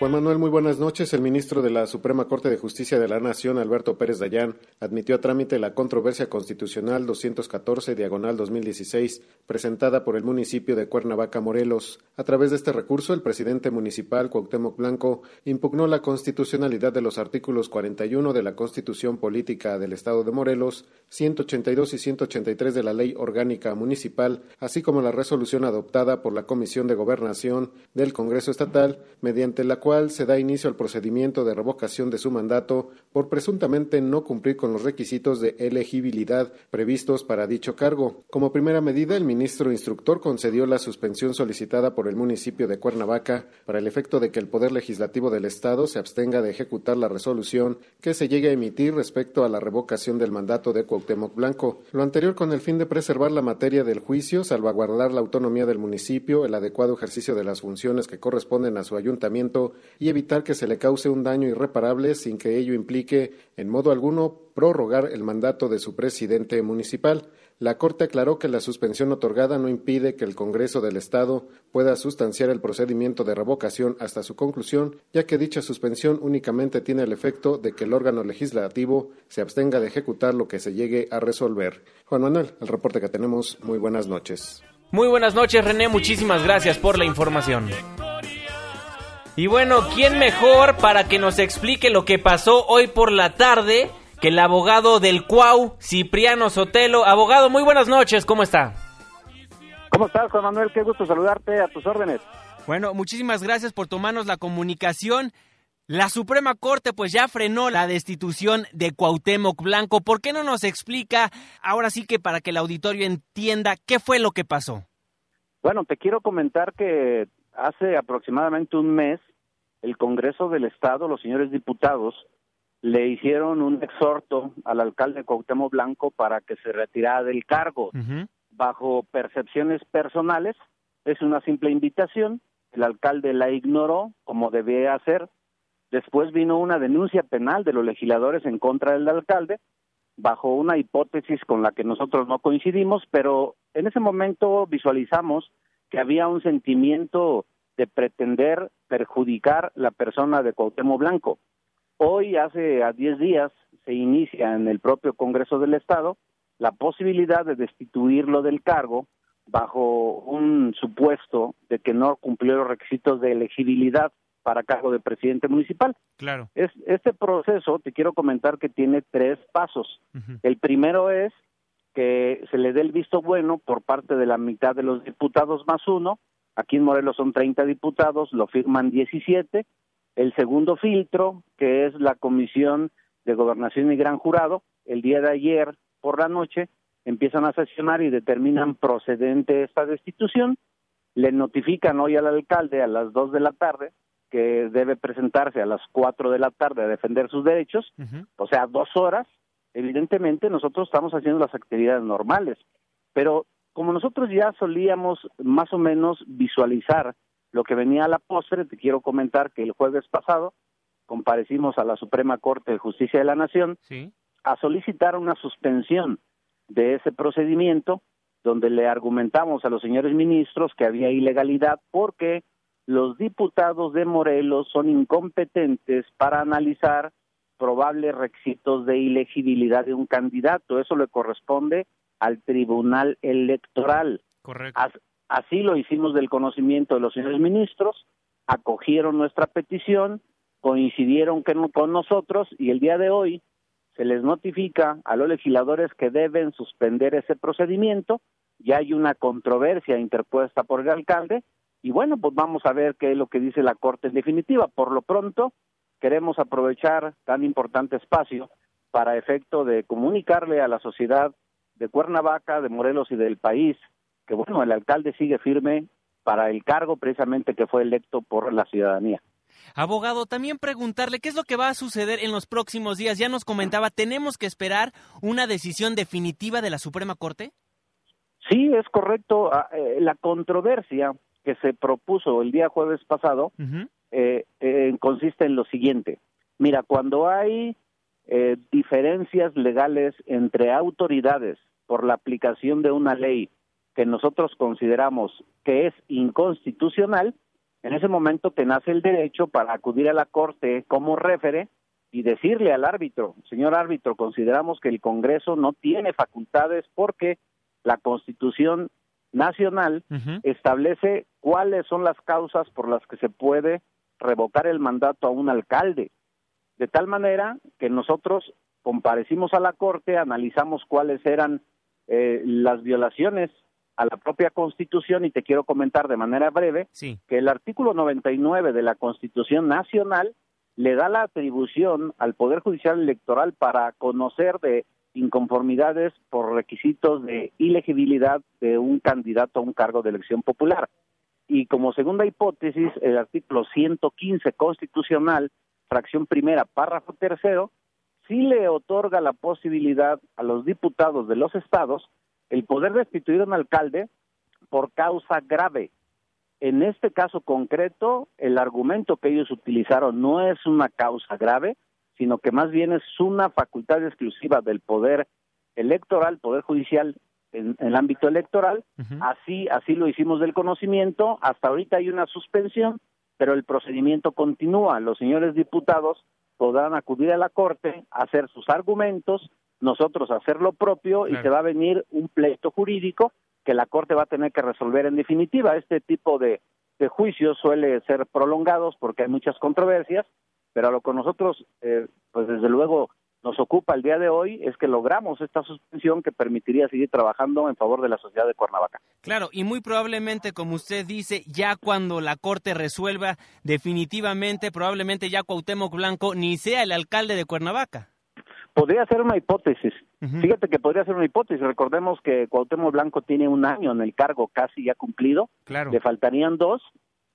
[SPEAKER 18] Juan Manuel, muy buenas noches. El ministro de la Suprema Corte de Justicia de la Nación, Alberto Pérez Dayán, admitió a trámite la controversia constitucional 214 diagonal 2016 presentada por el municipio de Cuernavaca, Morelos. A través de este recurso, el presidente municipal Cuauhtémoc Blanco impugnó la constitucionalidad de los artículos 41 de la Constitución Política del Estado de Morelos, 182 y 183 de la Ley Orgánica Municipal, así como la resolución adoptada por la Comisión de Gobernación del Congreso Estatal, mediante la cual se da inicio al procedimiento de revocación de su mandato por presuntamente no cumplir con los requisitos de elegibilidad previstos para dicho cargo. Como primera medida, el ministro instructor concedió la suspensión solicitada por el municipio de Cuernavaca para el efecto de que el Poder Legislativo del Estado se abstenga de ejecutar la resolución que se llegue a emitir respecto a la revocación del mandato de Cuauhtémoc Blanco. Lo anterior con el fin de preservar la materia del juicio, salvaguardar la autonomía del municipio, el adecuado ejercicio de las funciones que corresponden a su ayuntamiento y evitar que se le cause un daño irreparable sin que ello implique en modo alguno prorrogar el mandato de su presidente municipal. La Corte aclaró que la suspensión otorgada no impide que el Congreso del Estado pueda sustanciar el procedimiento de revocación hasta su conclusión, ya que dicha suspensión únicamente tiene el efecto de que el órgano legislativo se abstenga de ejecutar lo que se llegue a resolver. Juan Manuel, el reporte que tenemos, muy buenas noches.
[SPEAKER 2] Muy buenas noches, René, muchísimas gracias por la información. Y bueno, ¿quién mejor para que nos explique lo que pasó hoy por la tarde que el abogado del Cuau, Cipriano Sotelo? Abogado, muy buenas noches, ¿cómo está?
[SPEAKER 19] ¿Cómo estás, Juan Manuel? Qué gusto saludarte a tus órdenes.
[SPEAKER 2] Bueno, muchísimas gracias por tomarnos la comunicación. La Suprema Corte pues ya frenó la destitución de Cuauhtémoc Blanco. ¿Por qué no nos explica ahora sí que para que el auditorio entienda qué fue lo que pasó?
[SPEAKER 19] Bueno, te quiero comentar que hace aproximadamente un mes, el Congreso del Estado, los señores diputados, le hicieron un exhorto al alcalde Cuauhtémoc Blanco para que se retirara del cargo. Bajo percepciones personales, es una simple invitación, el alcalde la ignoró como debía hacer. Después vino una denuncia penal de los legisladores en contra del alcalde, bajo una hipótesis con la que nosotros no coincidimos, pero en ese momento visualizamos que había un sentimiento de pretender perjudicar la persona de Cuauhtémoc Blanco. Hoy, hace a 10 días, se inicia en el propio Congreso del Estado la posibilidad de destituirlo del cargo bajo un supuesto de que no cumplió los requisitos de elegibilidad para cargo de presidente municipal.
[SPEAKER 2] Claro.
[SPEAKER 19] Es, este proceso, te quiero comentar que tiene tres pasos. El primero es que se le dé el visto bueno por parte de la mitad de los diputados más uno. Aquí en Morelos son 30 diputados, lo firman 17. El segundo filtro, que es la Comisión de Gobernación y Gran Jurado, el día de ayer por la noche empiezan a sesionar y determinan procedente esta destitución. Le notifican hoy al alcalde a las 2 de la tarde que debe presentarse a las 4 de la tarde a defender sus derechos, o sea, dos horas, evidentemente nosotros estamos haciendo las actividades normales, pero como nosotros ya solíamos más o menos visualizar lo que venía a la postre, te quiero comentar que el jueves pasado comparecimos a la Suprema Corte de Justicia de la Nación a solicitar una suspensión de ese procedimiento donde le argumentamos a los señores ministros que había ilegalidad porque los diputados de Morelos son incompetentes para analizar probables requisitos de ilegibilidad de un candidato. Eso le corresponde al Tribunal Electoral.
[SPEAKER 2] Correcto.
[SPEAKER 19] así lo hicimos del conocimiento de los señores ministros, acogieron nuestra petición, coincidieron con nosotros y el día de hoy se les notifica a los legisladores que deben suspender ese procedimiento. Ya hay una controversia interpuesta por el alcalde y bueno, pues vamos a ver qué es lo que dice la Corte en definitiva. Por lo pronto, queremos aprovechar tan importante espacio para efecto de comunicarle a la sociedad de Cuernavaca, de Morelos y del país que, bueno, el alcalde sigue firme para el cargo precisamente que fue electo por la ciudadanía.
[SPEAKER 2] Abogado, también preguntarle qué es lo que va a suceder en los próximos días. Ya nos comentaba, ¿tenemos que esperar una decisión definitiva de la Suprema Corte?
[SPEAKER 19] Sí, es correcto. Ah, eh, la controversia que se propuso el día jueves pasado eh, eh, consiste en lo siguiente. Mira, cuando hay diferencias legales entre autoridades por la aplicación de una ley que nosotros consideramos que es inconstitucional, en ese momento te nace el derecho para acudir a la Corte como refere y decirle al árbitro, señor árbitro, consideramos que el Congreso no tiene facultades porque la Constitución Nacional establece cuáles son las causas por las que se puede revocar el mandato a un alcalde. De tal manera que nosotros comparecimos a la Corte, analizamos cuáles eran eh, las violaciones a la propia Constitución y te quiero comentar de manera breve que el artículo 99 de la Constitución Nacional le da la atribución al Poder Judicial Electoral para conocer de inconformidades por requisitos de ilegibilidad de un candidato a un cargo de elección popular. Y como segunda hipótesis, el artículo 115 constitucional, fracción primera, párrafo tercero, sí le otorga la posibilidad a los diputados de los estados el poder destituir a un alcalde por causa grave. En este caso concreto, el argumento que ellos utilizaron no es una causa grave, sino que más bien es una facultad exclusiva del poder electoral, poder judicial en, el ámbito electoral. Así, así lo hicimos del conocimiento. Hasta ahorita hay una suspensión, pero el procedimiento continúa. Los señores diputados podrán acudir a la corte, hacer sus argumentos, nosotros hacer lo propio y se va a venir un pleito jurídico que la Corte va a tener que resolver en definitiva. Este tipo de, juicios suele ser prolongados porque hay muchas controversias, pero a lo que nosotros, eh, pues desde luego, nos ocupa el día de hoy es que logramos esta suspensión que permitiría seguir trabajando en favor de la sociedad de Cuernavaca.
[SPEAKER 2] Claro, y muy probablemente, como usted dice, ya cuando la Corte resuelva definitivamente, probablemente ya Cuauhtémoc Blanco ni sea el alcalde de Cuernavaca.
[SPEAKER 19] Podría ser una hipótesis. Fíjate que podría ser una hipótesis. Recordemos que Cuauhtémoc Blanco tiene un año en el cargo casi ya cumplido.
[SPEAKER 2] Claro.
[SPEAKER 19] Le faltarían dos.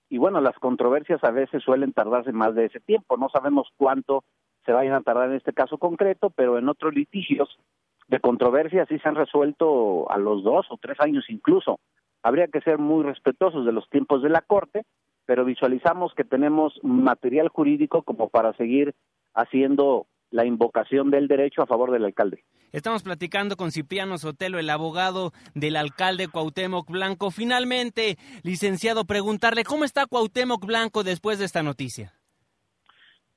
[SPEAKER 19] Y bueno, las controversias a veces suelen tardarse más de ese tiempo. No sabemos cuánto se vayan a tardar en este caso concreto, pero en otros litigios de controversia sí se han resuelto a los dos o tres años incluso. Habría que ser muy respetuosos de los tiempos de la Corte, pero visualizamos que tenemos material jurídico como para seguir haciendo la invocación del derecho a favor del alcalde.
[SPEAKER 2] Estamos platicando con Cipriano Sotelo, el abogado del alcalde Cuauhtémoc Blanco. Finalmente, licenciado, preguntarle cómo está Cuauhtémoc Blanco después de esta noticia.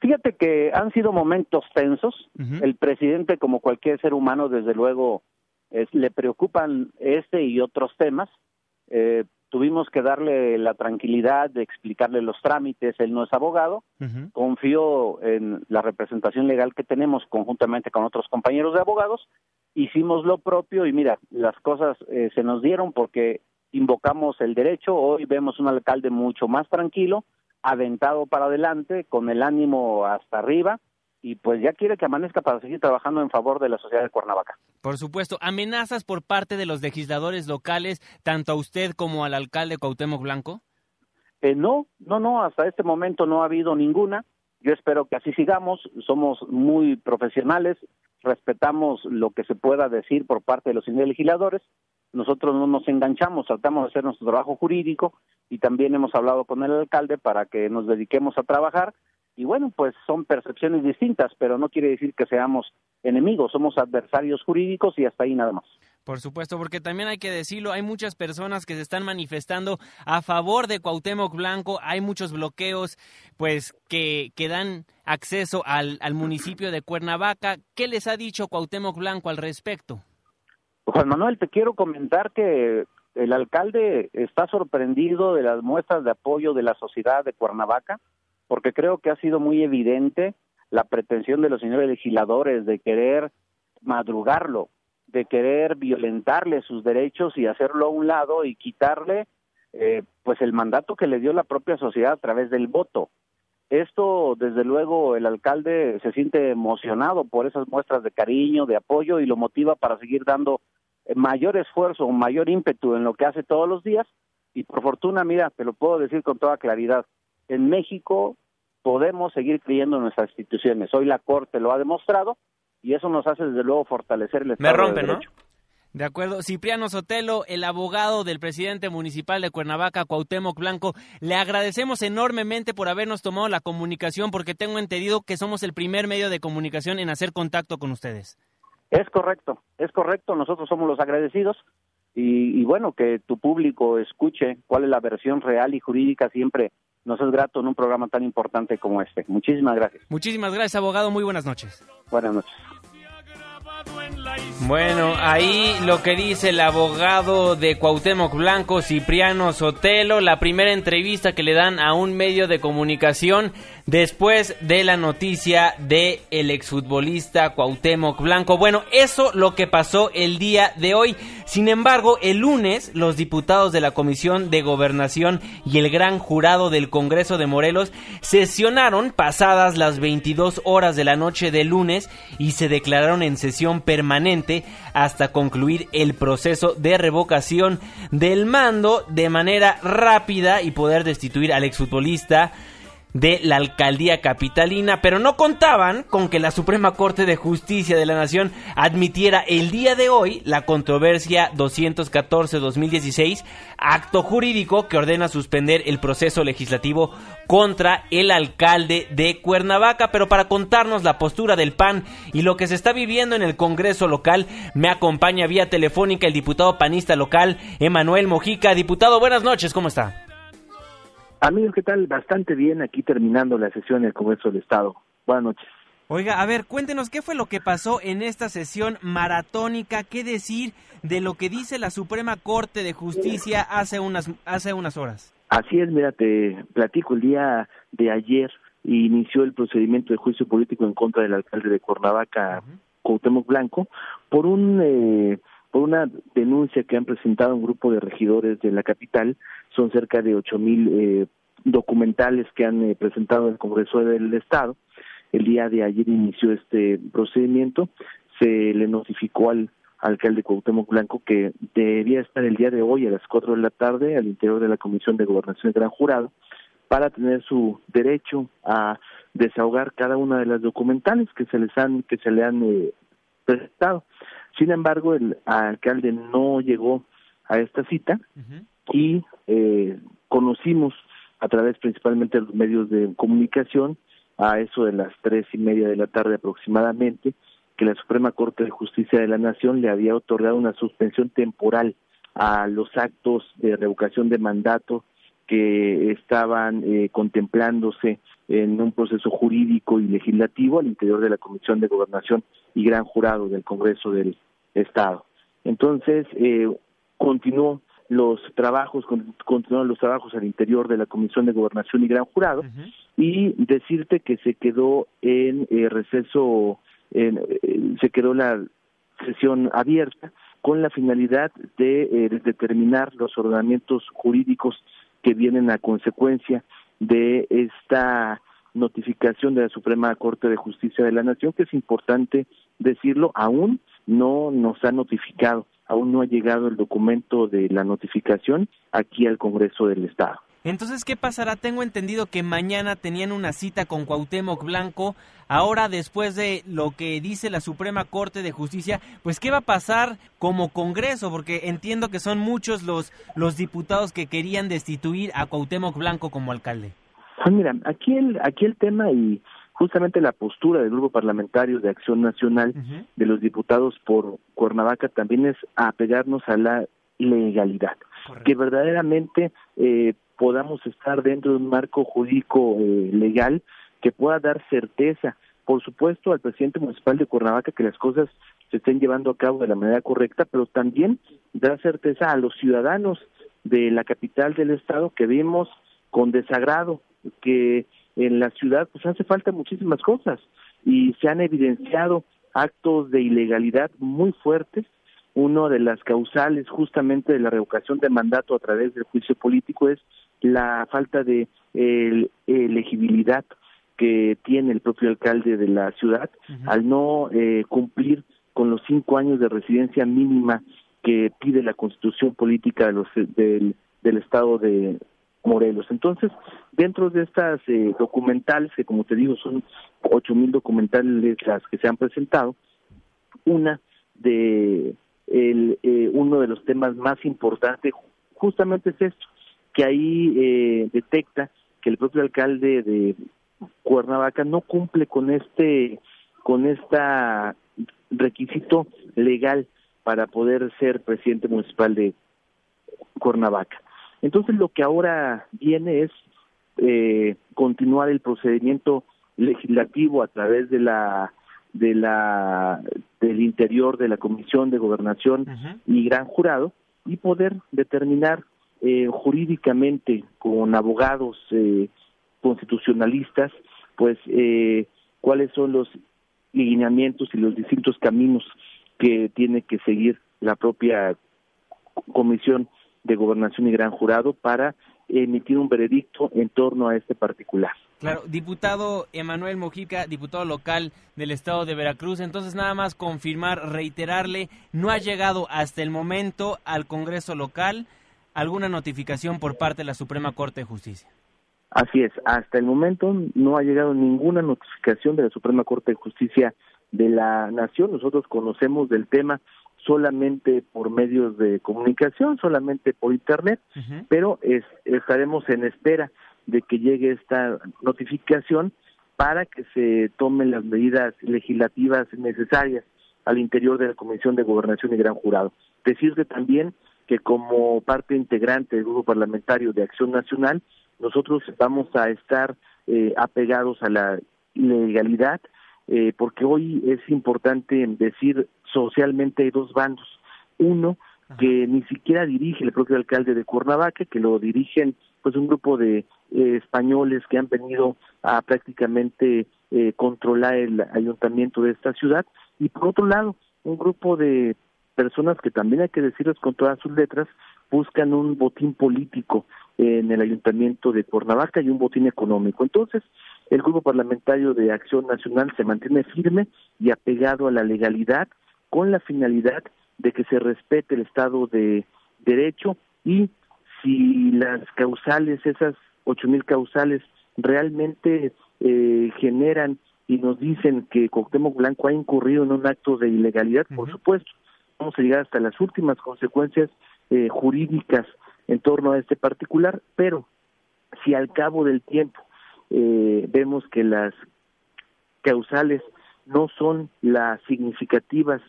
[SPEAKER 19] Fíjate que han sido momentos tensos. El presidente, como cualquier ser humano, desde luego le preocupan este y otros temas. Eh, tuvimos que darle la tranquilidad de explicarle los trámites, él no es abogado, confío en la representación legal que tenemos conjuntamente con otros compañeros de abogados, hicimos lo propio y mira, las cosas eh, se nos dieron porque invocamos el derecho, hoy vemos un alcalde mucho más tranquilo, aventado para adelante, con el ánimo hasta arriba, y pues ya quiere que amanezca para seguir trabajando en favor de la sociedad de Cuernavaca.
[SPEAKER 2] Por supuesto, amenazas por parte de los legisladores locales, tanto a usted como al alcalde Cuauhtémoc Blanco.
[SPEAKER 19] Eh, no, no, no, hasta este momento no ha habido ninguna. Yo espero que así sigamos. Somos muy profesionales, respetamos lo que se pueda decir por parte de los legisladores. Nosotros no nos enganchamos, tratamos de hacer nuestro trabajo jurídico y también hemos hablado con el alcalde para que nos dediquemos a trabajar y bueno, pues son percepciones distintas, pero no quiere decir que seamos enemigos, somos adversarios jurídicos y hasta ahí nada más.
[SPEAKER 2] Por supuesto, porque también hay que decirlo, hay muchas personas que se están manifestando a favor de Cuauhtémoc Blanco, hay muchos bloqueos pues que, que dan acceso al, al municipio de Cuernavaca. ¿Qué les ha dicho Cuauhtémoc Blanco al respecto?
[SPEAKER 19] Juan Manuel, te quiero comentar que el alcalde está sorprendido de las muestras de apoyo de la sociedad de Cuernavaca porque creo que ha sido muy evidente la pretensión de los señores legisladores de querer madrugarlo, de querer violentarle sus derechos y hacerlo a un lado y quitarle eh, pues el mandato que le dio la propia sociedad a través del voto. Esto, desde luego, el alcalde se siente emocionado por esas muestras de cariño, de apoyo y lo motiva para seguir dando mayor esfuerzo, mayor ímpetu en lo que hace todos los días. Y por fortuna, mira, te lo puedo decir con toda claridad, en México podemos seguir creyendo en nuestras instituciones. Hoy la Corte lo ha demostrado y eso nos hace desde luego fortalecer el Estado
[SPEAKER 2] Me rompe,
[SPEAKER 19] de
[SPEAKER 2] ¿no? De acuerdo. Cipriano Sotelo, el abogado del presidente municipal de Cuernavaca, Cuauhtémoc Blanco, le agradecemos enormemente por habernos tomado la comunicación porque tengo entendido que somos el primer medio de comunicación en hacer contacto con ustedes.
[SPEAKER 19] Es correcto, es correcto, nosotros somos los agradecidos y, y bueno, que tu público escuche cuál es la versión real y jurídica siempre nos es grato en un programa tan importante como este. Muchísimas gracias.
[SPEAKER 2] Muchísimas gracias, abogado. Muy buenas noches.
[SPEAKER 19] Buenas noches.
[SPEAKER 2] Bueno, ahí lo que dice el abogado de Cuauhtémoc Blanco, Cipriano Sotelo, la primera entrevista que le dan a un medio de comunicación después de la noticia de el exfutbolista Cuauhtémoc Blanco. Bueno, eso lo que pasó el día de hoy. Sin embargo, el lunes los diputados de la Comisión de Gobernación y el gran jurado del Congreso de Morelos sesionaron pasadas las 22 horas de la noche del lunes y se declararon en sesión permanente hasta concluir el proceso de revocación del mando de manera rápida y poder destituir al exfutbolista de la alcaldía capitalina, pero no contaban con que la Suprema Corte de Justicia de la Nación admitiera el día de hoy la controversia 214-2016, acto jurídico que ordena suspender el proceso legislativo contra el alcalde de Cuernavaca, pero para contarnos la postura del PAN y lo que se está viviendo en el Congreso local, me acompaña vía telefónica el diputado panista local, Emanuel Mojica. Diputado, buenas noches, ¿cómo está?
[SPEAKER 20] Amigos, ¿qué tal? Bastante bien aquí terminando la sesión del Congreso del Estado. Buenas noches.
[SPEAKER 2] Oiga, a ver, cuéntenos qué fue lo que pasó en esta sesión maratónica, qué decir de lo que dice la Suprema Corte de Justicia hace unas, hace unas horas.
[SPEAKER 20] Así es, mira, te platico, el día de ayer inició el procedimiento de juicio político en contra del alcalde de Cuernavaca, Cuauhtémoc Blanco, por un... Eh, por una denuncia que han presentado un grupo de regidores de la capital, son cerca de ocho mil eh, documentales que han eh, presentado en el Congreso del Estado. El día de ayer inició este procedimiento, se le notificó al alcalde Cuauhtémoc Blanco que debía estar el día de hoy a las cuatro de la tarde al interior de la Comisión de Gobernación del Gran Jurado para tener su derecho a desahogar cada una de las documentales que se les han que se le han eh, presentado. Sin embargo, el alcalde no llegó a esta cita y eh, conocimos a través principalmente de los medios de comunicación a eso de las tres y media de la tarde aproximadamente que la Suprema Corte de Justicia de la Nación le había otorgado una suspensión temporal a los actos de revocación de mandato que estaban eh, contemplándose en un proceso jurídico y legislativo al interior de la Comisión de Gobernación y Gran Jurado del Congreso del Estado. Entonces, eh, continuó los trabajos, continuaron los trabajos al interior de la Comisión de Gobernación y Gran Jurado y decirte que se quedó en eh, receso, en, eh, se quedó la sesión abierta con la finalidad de eh, determinar los ordenamientos jurídicos que vienen a consecuencia de esta notificación de la Suprema Corte de Justicia de la Nación, que es importante decirlo, aún no nos ha notificado, aún no ha llegado el documento de la notificación aquí al Congreso del Estado.
[SPEAKER 2] Entonces, ¿qué pasará? Tengo entendido que mañana tenían una cita con Cuauhtémoc Blanco. Ahora, después de lo que dice la Suprema Corte de Justicia, pues, ¿qué va a pasar como Congreso? Porque entiendo que son muchos los, los diputados que querían destituir a Cuauhtémoc Blanco como alcalde.
[SPEAKER 20] Pues mira, aquí el, aquí el tema y justamente la postura del grupo parlamentario de Acción Nacional de los diputados por Cuernavaca también es apegarnos a la legalidad, que verdaderamente eh, podamos estar dentro de un marco jurídico eh, legal que pueda dar certeza, por supuesto, al presidente municipal de Cuernavaca que las cosas se estén llevando a cabo de la manera correcta, pero también dar certeza a los ciudadanos de la capital del estado que vimos con desagrado que en la ciudad pues hace falta muchísimas cosas y se han evidenciado actos de ilegalidad muy fuertes. Uno de las causales justamente de la revocación de mandato a través del juicio político es la falta de elegibilidad que tiene el propio alcalde de la ciudad al no eh, cumplir con los cinco años de residencia mínima que pide la constitución política de los, del, del estado de Morelos. Entonces, dentro de estas eh, documentales, que como te digo son ocho mil documentales las que se han presentado, una de el, eh, uno de los temas más importantes justamente es esto, que ahí eh, detecta que el propio alcalde de Cuernavaca no cumple con este con esta requisito legal para poder ser presidente municipal de Cuernavaca. Entonces lo que ahora viene es eh, continuar el procedimiento legislativo a través de la de la del interior de la Comisión de Gobernación y Gran Jurado y poder determinar eh, jurídicamente con abogados eh, constitucionalistas pues eh, cuáles son los lineamientos y los distintos caminos que tiene que seguir la propia Comisión de Gobernación y Gran Jurado para emitir un veredicto en torno a este particular.
[SPEAKER 2] Claro, diputado Emanuel Mojica, diputado local del estado de Veracruz, entonces nada más confirmar, reiterarle, no ha llegado hasta el momento al Congreso local alguna notificación por parte de la Suprema Corte de Justicia.
[SPEAKER 20] Así es, hasta el momento no ha llegado ninguna notificación de la Suprema Corte de Justicia de la Nación. Nosotros conocemos del tema solamente por medios de comunicación, solamente por Internet, pero estaremos en espera de que llegue esta notificación para que se tomen las medidas legislativas necesarias al interior de la Comisión de Gobernación y Gran Jurado. Decirte también que como parte integrante del Grupo Parlamentario de Acción Nacional, nosotros vamos a estar eh, apegados a la legalidad, eh, porque hoy es importante decir socialmente hay dos bandos. Uno, que ni siquiera dirige el propio alcalde de Cuernavaca, que lo dirigen pues un grupo de eh, españoles que han venido a prácticamente eh, controlar el ayuntamiento de esta ciudad y por otro lado un grupo de personas que también hay que decirles con todas sus letras buscan un botín político en el ayuntamiento de Cuernavaca y un botín económico. Entonces, el grupo parlamentario de Acción Nacional se mantiene firme y apegado a la legalidad con la finalidad de que se respete el Estado de Derecho y si las causales, esas ocho mil causales, realmente eh, generan y nos dicen que Cuauhtémoc Blanco ha incurrido en un acto de ilegalidad, por supuesto, vamos a llegar hasta las últimas consecuencias eh, jurídicas en torno a este particular, pero si al cabo del tiempo eh, vemos que las causales no son las significativas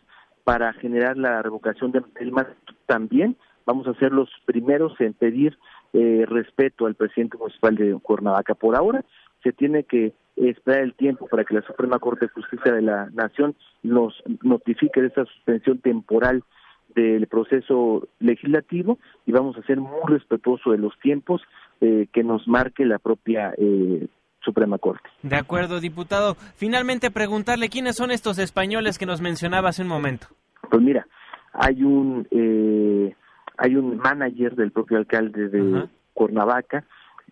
[SPEAKER 20] para generar la revocación del mandato, también vamos a ser los primeros en pedir eh, respeto al presidente municipal de Cuernavaca. Por ahora se tiene que esperar el tiempo para que la Suprema Corte de Justicia de la Nación nos notifique de esta suspensión temporal del proceso legislativo y vamos a ser muy respetuosos de los tiempos eh, que nos marque la propia eh, Suprema Corte.
[SPEAKER 2] De acuerdo, diputado. Finalmente preguntarle quiénes son estos españoles que nos mencionaba hace un momento.
[SPEAKER 20] Pues mira, hay un eh, hay un manager del propio alcalde de Cuernavaca,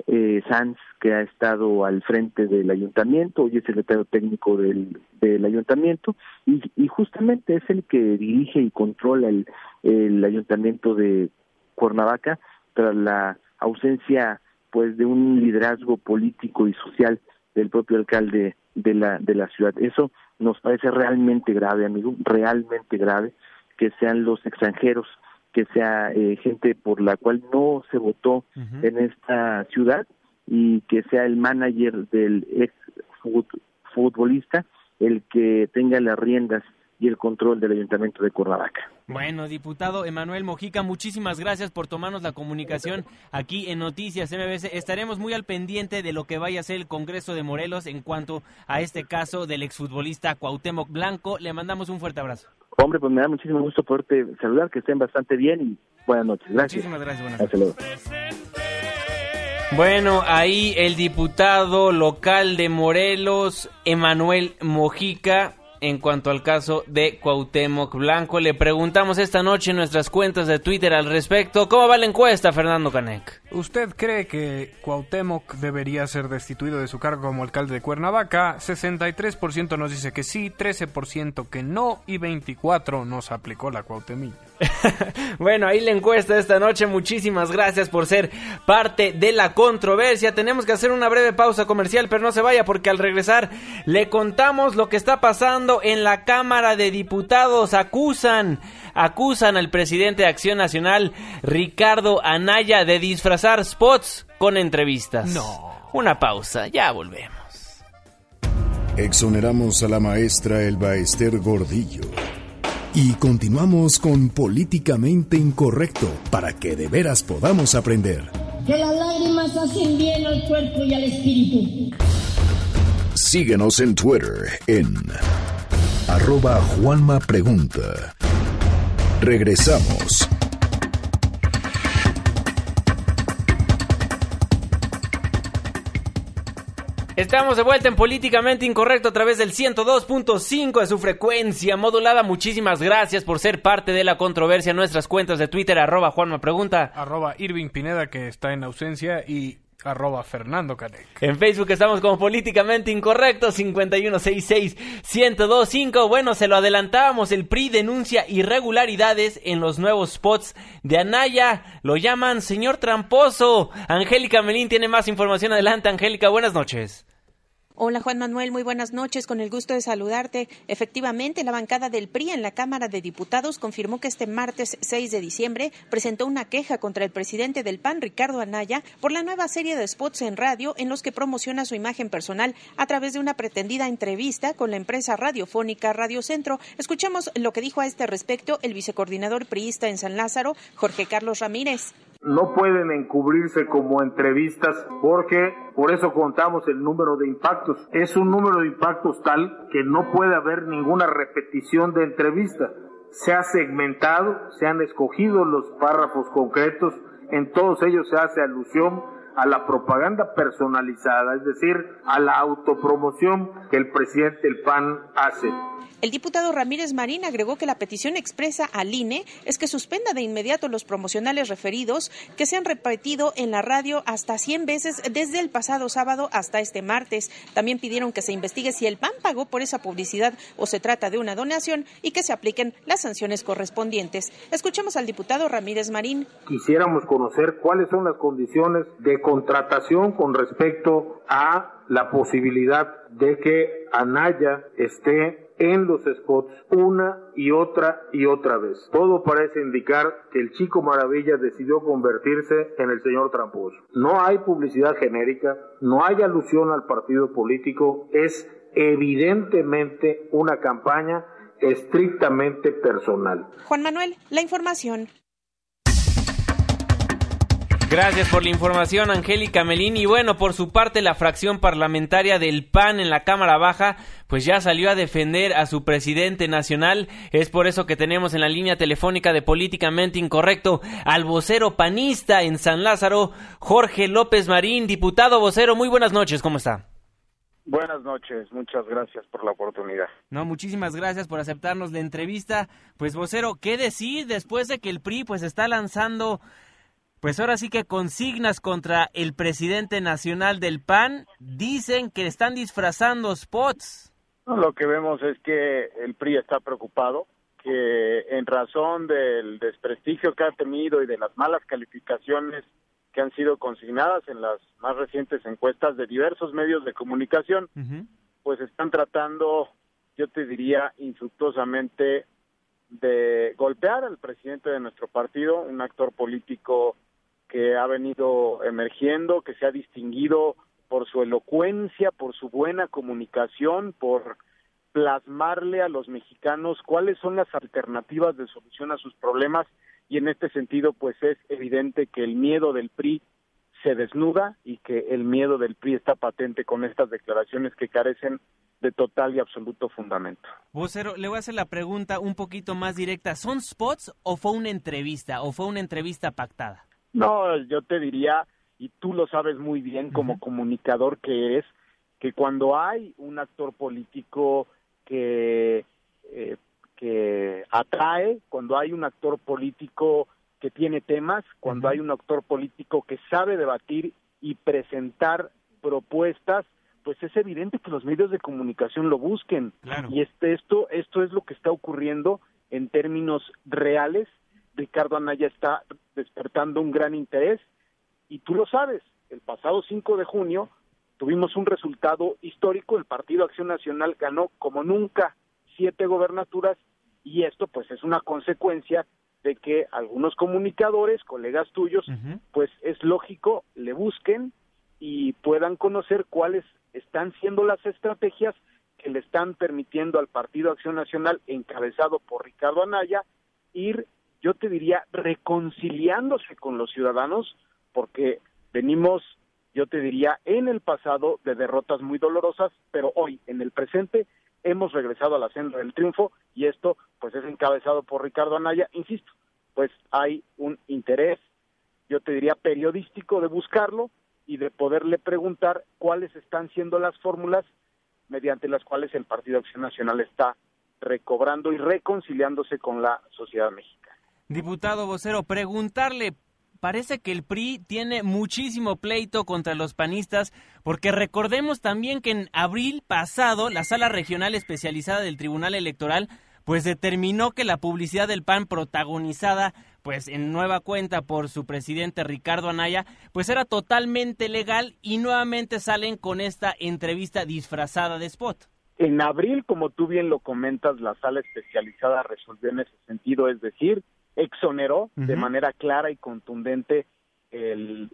[SPEAKER 20] eh, Sanz, que ha estado al frente del ayuntamiento, hoy es secretario técnico del, del ayuntamiento, y, y, justamente es el que dirige y controla el, el ayuntamiento de Cuernavaca tras la ausencia pues de un liderazgo político y social del propio alcalde de la de la ciudad. Eso nos parece realmente grave, amigo, realmente grave que sean los extranjeros que sea eh, gente por la cual no se votó en esta ciudad y que sea el manager del ex futbolista el que tenga las riendas y el control del ayuntamiento de Cuernavaca.
[SPEAKER 2] Bueno, diputado Emanuel Mojica, muchísimas gracias por tomarnos la comunicación aquí en Noticias MBS. Estaremos muy al pendiente de lo que vaya a ser el Congreso de Morelos en cuanto a este caso del exfutbolista Cuauhtémoc Blanco. Le mandamos un fuerte abrazo.
[SPEAKER 20] Hombre, pues me da muchísimo gusto poderte saludar, que estén bastante bien y buenas noches. Gracias.
[SPEAKER 2] Muchísimas gracias. Buenas noches. Bueno, ahí el diputado local de Morelos, Emanuel Mojica, en cuanto al caso de Cuauhtémoc Blanco. Le preguntamos esta noche en nuestras cuentas de Twitter al respecto. ¿Cómo va la encuesta, Fernando Canek?
[SPEAKER 3] ¿Usted cree que Cuauhtémoc debería ser destituido de su cargo como alcalde de Cuernavaca? 63% nos dice que sí, 13% que no y 24% nos aplicó la Cuauhtemilla.
[SPEAKER 2] bueno, ahí la encuesta esta noche. Muchísimas gracias por ser parte de la controversia. Tenemos que hacer una breve pausa comercial, pero no se vaya porque al regresar le contamos lo que está pasando en la Cámara de Diputados. Acusan, acusan al presidente de Acción Nacional, Ricardo Anaya, de disfrazar spots con entrevistas.
[SPEAKER 3] No.
[SPEAKER 2] Una pausa, ya volvemos.
[SPEAKER 1] Exoneramos a la maestra Elba Ester Gordillo. Y continuamos con Políticamente Incorrecto para que de veras podamos aprender.
[SPEAKER 21] Que las lágrimas hacen bien al cuerpo y al espíritu.
[SPEAKER 1] Síguenos en Twitter en arroba Juanma Pregunta. Regresamos.
[SPEAKER 2] Estamos de vuelta en Políticamente Incorrecto a través del 102.5 de su frecuencia modulada. Muchísimas gracias por ser parte de la controversia en nuestras cuentas de Twitter, arroba Juanma Pregunta.
[SPEAKER 3] Arroba Irving Pineda, que está en ausencia, y
[SPEAKER 2] En Facebook estamos como Políticamente Incorrecto, 5166-1025. Bueno, se lo adelantábamos, el PRI denuncia irregularidades en los nuevos spots de Anaya. Lo llaman señor tramposo. Angélica Melín tiene más información. Adelante, Angélica, buenas noches.
[SPEAKER 22] Hola Juan Manuel, muy buenas noches, con el gusto de saludarte. Efectivamente, la bancada del PRI en la Cámara de Diputados confirmó que este martes 6 de diciembre presentó una queja contra el presidente del PAN, Ricardo Anaya, por la nueva serie de spots en radio en los que promociona su imagen personal a través de una pretendida entrevista con la empresa radiofónica Radio Centro. Escuchemos lo que dijo a este respecto el vicecoordinador priista en San Lázaro, Jorge Carlos Ramírez
[SPEAKER 23] no pueden encubrirse como entrevistas porque por eso contamos el número de impactos. Es un número de impactos tal que no puede haber ninguna repetición de entrevista. Se ha segmentado, se han escogido los párrafos concretos, en todos ellos se hace alusión a la propaganda personalizada, es decir, a la autopromoción que el presidente del PAN hace.
[SPEAKER 22] El diputado Ramírez Marín agregó que la petición expresa al INE es que suspenda de inmediato los promocionales referidos que se han repetido en la radio hasta 100 veces desde el pasado sábado hasta este martes. También pidieron que se investigue si el PAN pagó por esa publicidad o se trata de una donación y que se apliquen las sanciones correspondientes. Escuchemos al diputado Ramírez Marín.
[SPEAKER 23] Quisiéramos conocer cuáles son las condiciones de contratación con respecto a la posibilidad de que Anaya esté en los spots una y otra y otra vez. Todo parece indicar que el chico maravilla decidió convertirse en el señor tramposo. No hay publicidad genérica, no hay alusión al partido político, es evidentemente una campaña estrictamente personal.
[SPEAKER 22] Juan Manuel, la información.
[SPEAKER 2] Gracias por la información, Angélica Melín. Y bueno, por su parte, la fracción parlamentaria del PAN en la Cámara Baja, pues ya salió a defender a su presidente nacional. Es por eso que tenemos en la línea telefónica de Políticamente Incorrecto al vocero panista en San Lázaro, Jorge López Marín. Diputado vocero, muy buenas noches, ¿cómo está?
[SPEAKER 23] Buenas noches, muchas gracias por la oportunidad.
[SPEAKER 2] No, muchísimas gracias por aceptarnos la entrevista. Pues vocero, ¿qué decir después de que el PRI pues está lanzando pues ahora sí que consignas contra el presidente nacional del PAN dicen que están disfrazando spots.
[SPEAKER 23] Lo que vemos es que el PRI está preocupado, que en razón del desprestigio que ha tenido y de las malas calificaciones que han sido consignadas en las más recientes encuestas de diversos medios de comunicación, pues están tratando, yo te diría, infructuosamente de golpear al presidente de nuestro partido, un actor político que ha venido emergiendo, que se ha distinguido por su elocuencia, por su buena comunicación, por plasmarle a los mexicanos cuáles son las alternativas de solución a sus problemas y en este sentido pues es evidente que el miedo del PRI se desnuda y que el miedo del PRI está patente con estas declaraciones que carecen de total y absoluto fundamento.
[SPEAKER 2] Vocero, le voy a hacer la pregunta un poquito más directa. ¿Son spots o fue una entrevista o fue una entrevista pactada?
[SPEAKER 23] No, yo te diría, y tú lo sabes muy bien como comunicador que eres, que cuando hay un actor político que, eh, que atrae, cuando hay un actor político que tiene temas, cuando hay un actor político que sabe debatir y presentar propuestas, pues es evidente que los medios de comunicación lo busquen. Y este, esto, esto es lo que está ocurriendo en términos reales. Ricardo Anaya está despertando un gran interés. Y tú lo sabes, el pasado 5 de junio tuvimos un resultado histórico, el Partido Acción Nacional ganó como nunca siete gobernaturas y esto pues es una consecuencia de que algunos comunicadores, colegas tuyos, pues es lógico, le busquen y puedan conocer cuáles están siendo las estrategias que le están permitiendo al Partido Acción Nacional, encabezado por Ricardo Anaya, ir, yo te diría, reconciliándose con los ciudadanos, porque venimos, yo te diría, en el pasado de derrotas muy dolorosas, pero hoy, en el presente, hemos regresado a la senda del triunfo y esto, pues, es encabezado por Ricardo Anaya, insisto, pues hay un interés, yo te diría, periodístico de buscarlo, y de poderle preguntar cuáles están siendo las fórmulas mediante las cuales el Partido Acción Nacional está recobrando y reconciliándose con la sociedad mexicana.
[SPEAKER 2] Diputado vocero, preguntarle, parece que el PRI tiene muchísimo pleito contra los panistas, porque recordemos también que en abril pasado la Sala Regional Especializada del Tribunal Electoral pues determinó que la publicidad del PAN protagonizada pues en nueva cuenta por su presidente Ricardo Anaya, pues era totalmente legal y nuevamente salen con esta entrevista disfrazada de spot.
[SPEAKER 23] En abril, como tú bien lo comentas, la sala especializada resolvió en ese sentido, es decir, exoneró de manera clara y contundente el,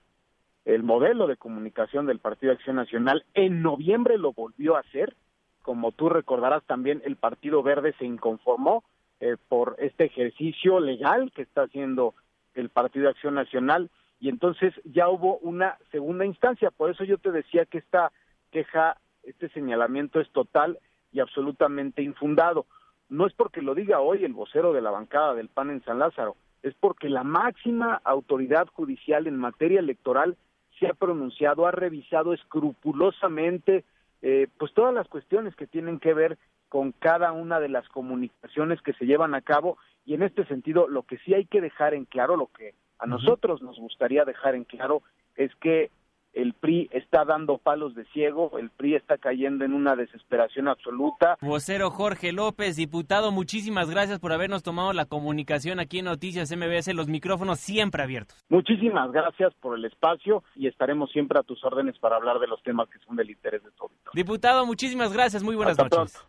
[SPEAKER 23] el modelo de comunicación del Partido Acción Nacional. En noviembre lo volvió a hacer, como tú recordarás también, el Partido Verde se inconformó eh, por este ejercicio legal que está haciendo el Partido de Acción Nacional y entonces ya hubo una segunda instancia. Por eso yo te decía que esta queja, este señalamiento es total y absolutamente infundado. No es porque lo diga hoy el vocero de la bancada del PAN en San Lázaro, es porque la máxima autoridad judicial en materia electoral se ha pronunciado, ha revisado escrupulosamente eh, pues todas las cuestiones que tienen que ver con cada una de las comunicaciones que se llevan a cabo y en este sentido lo que sí hay que dejar en claro, lo que a nosotros nos gustaría dejar en claro es que el PRI está dando palos de ciego, el PRI está cayendo en una desesperación absoluta.
[SPEAKER 2] Vocero Jorge López, diputado, muchísimas gracias por habernos tomado la comunicación aquí en Noticias MBS, los micrófonos siempre abiertos.
[SPEAKER 23] Muchísimas gracias por el espacio y estaremos siempre a tus órdenes para hablar de los temas que son del interés de todos.
[SPEAKER 2] Diputado, muchísimas gracias, muy buenas noches.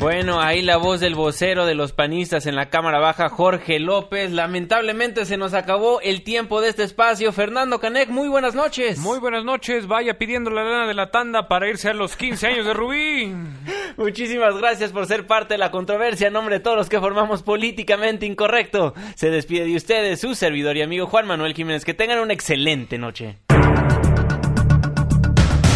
[SPEAKER 2] Bueno, ahí la voz del vocero de los panistas en la Cámara Baja, Jorge López. Lamentablemente se nos acabó el tiempo de este espacio. Fernando Canec, muy buenas noches.
[SPEAKER 3] Muy buenas noches. Vaya pidiendo la lana de la tanda para irse a los 15 años de Rubí.
[SPEAKER 2] Muchísimas gracias por ser parte de la controversia. En nombre de todos los que formamos Políticamente Incorrecto, se despide de ustedes su servidor y amigo Juan Manuel Jiménez. Que tengan una excelente noche.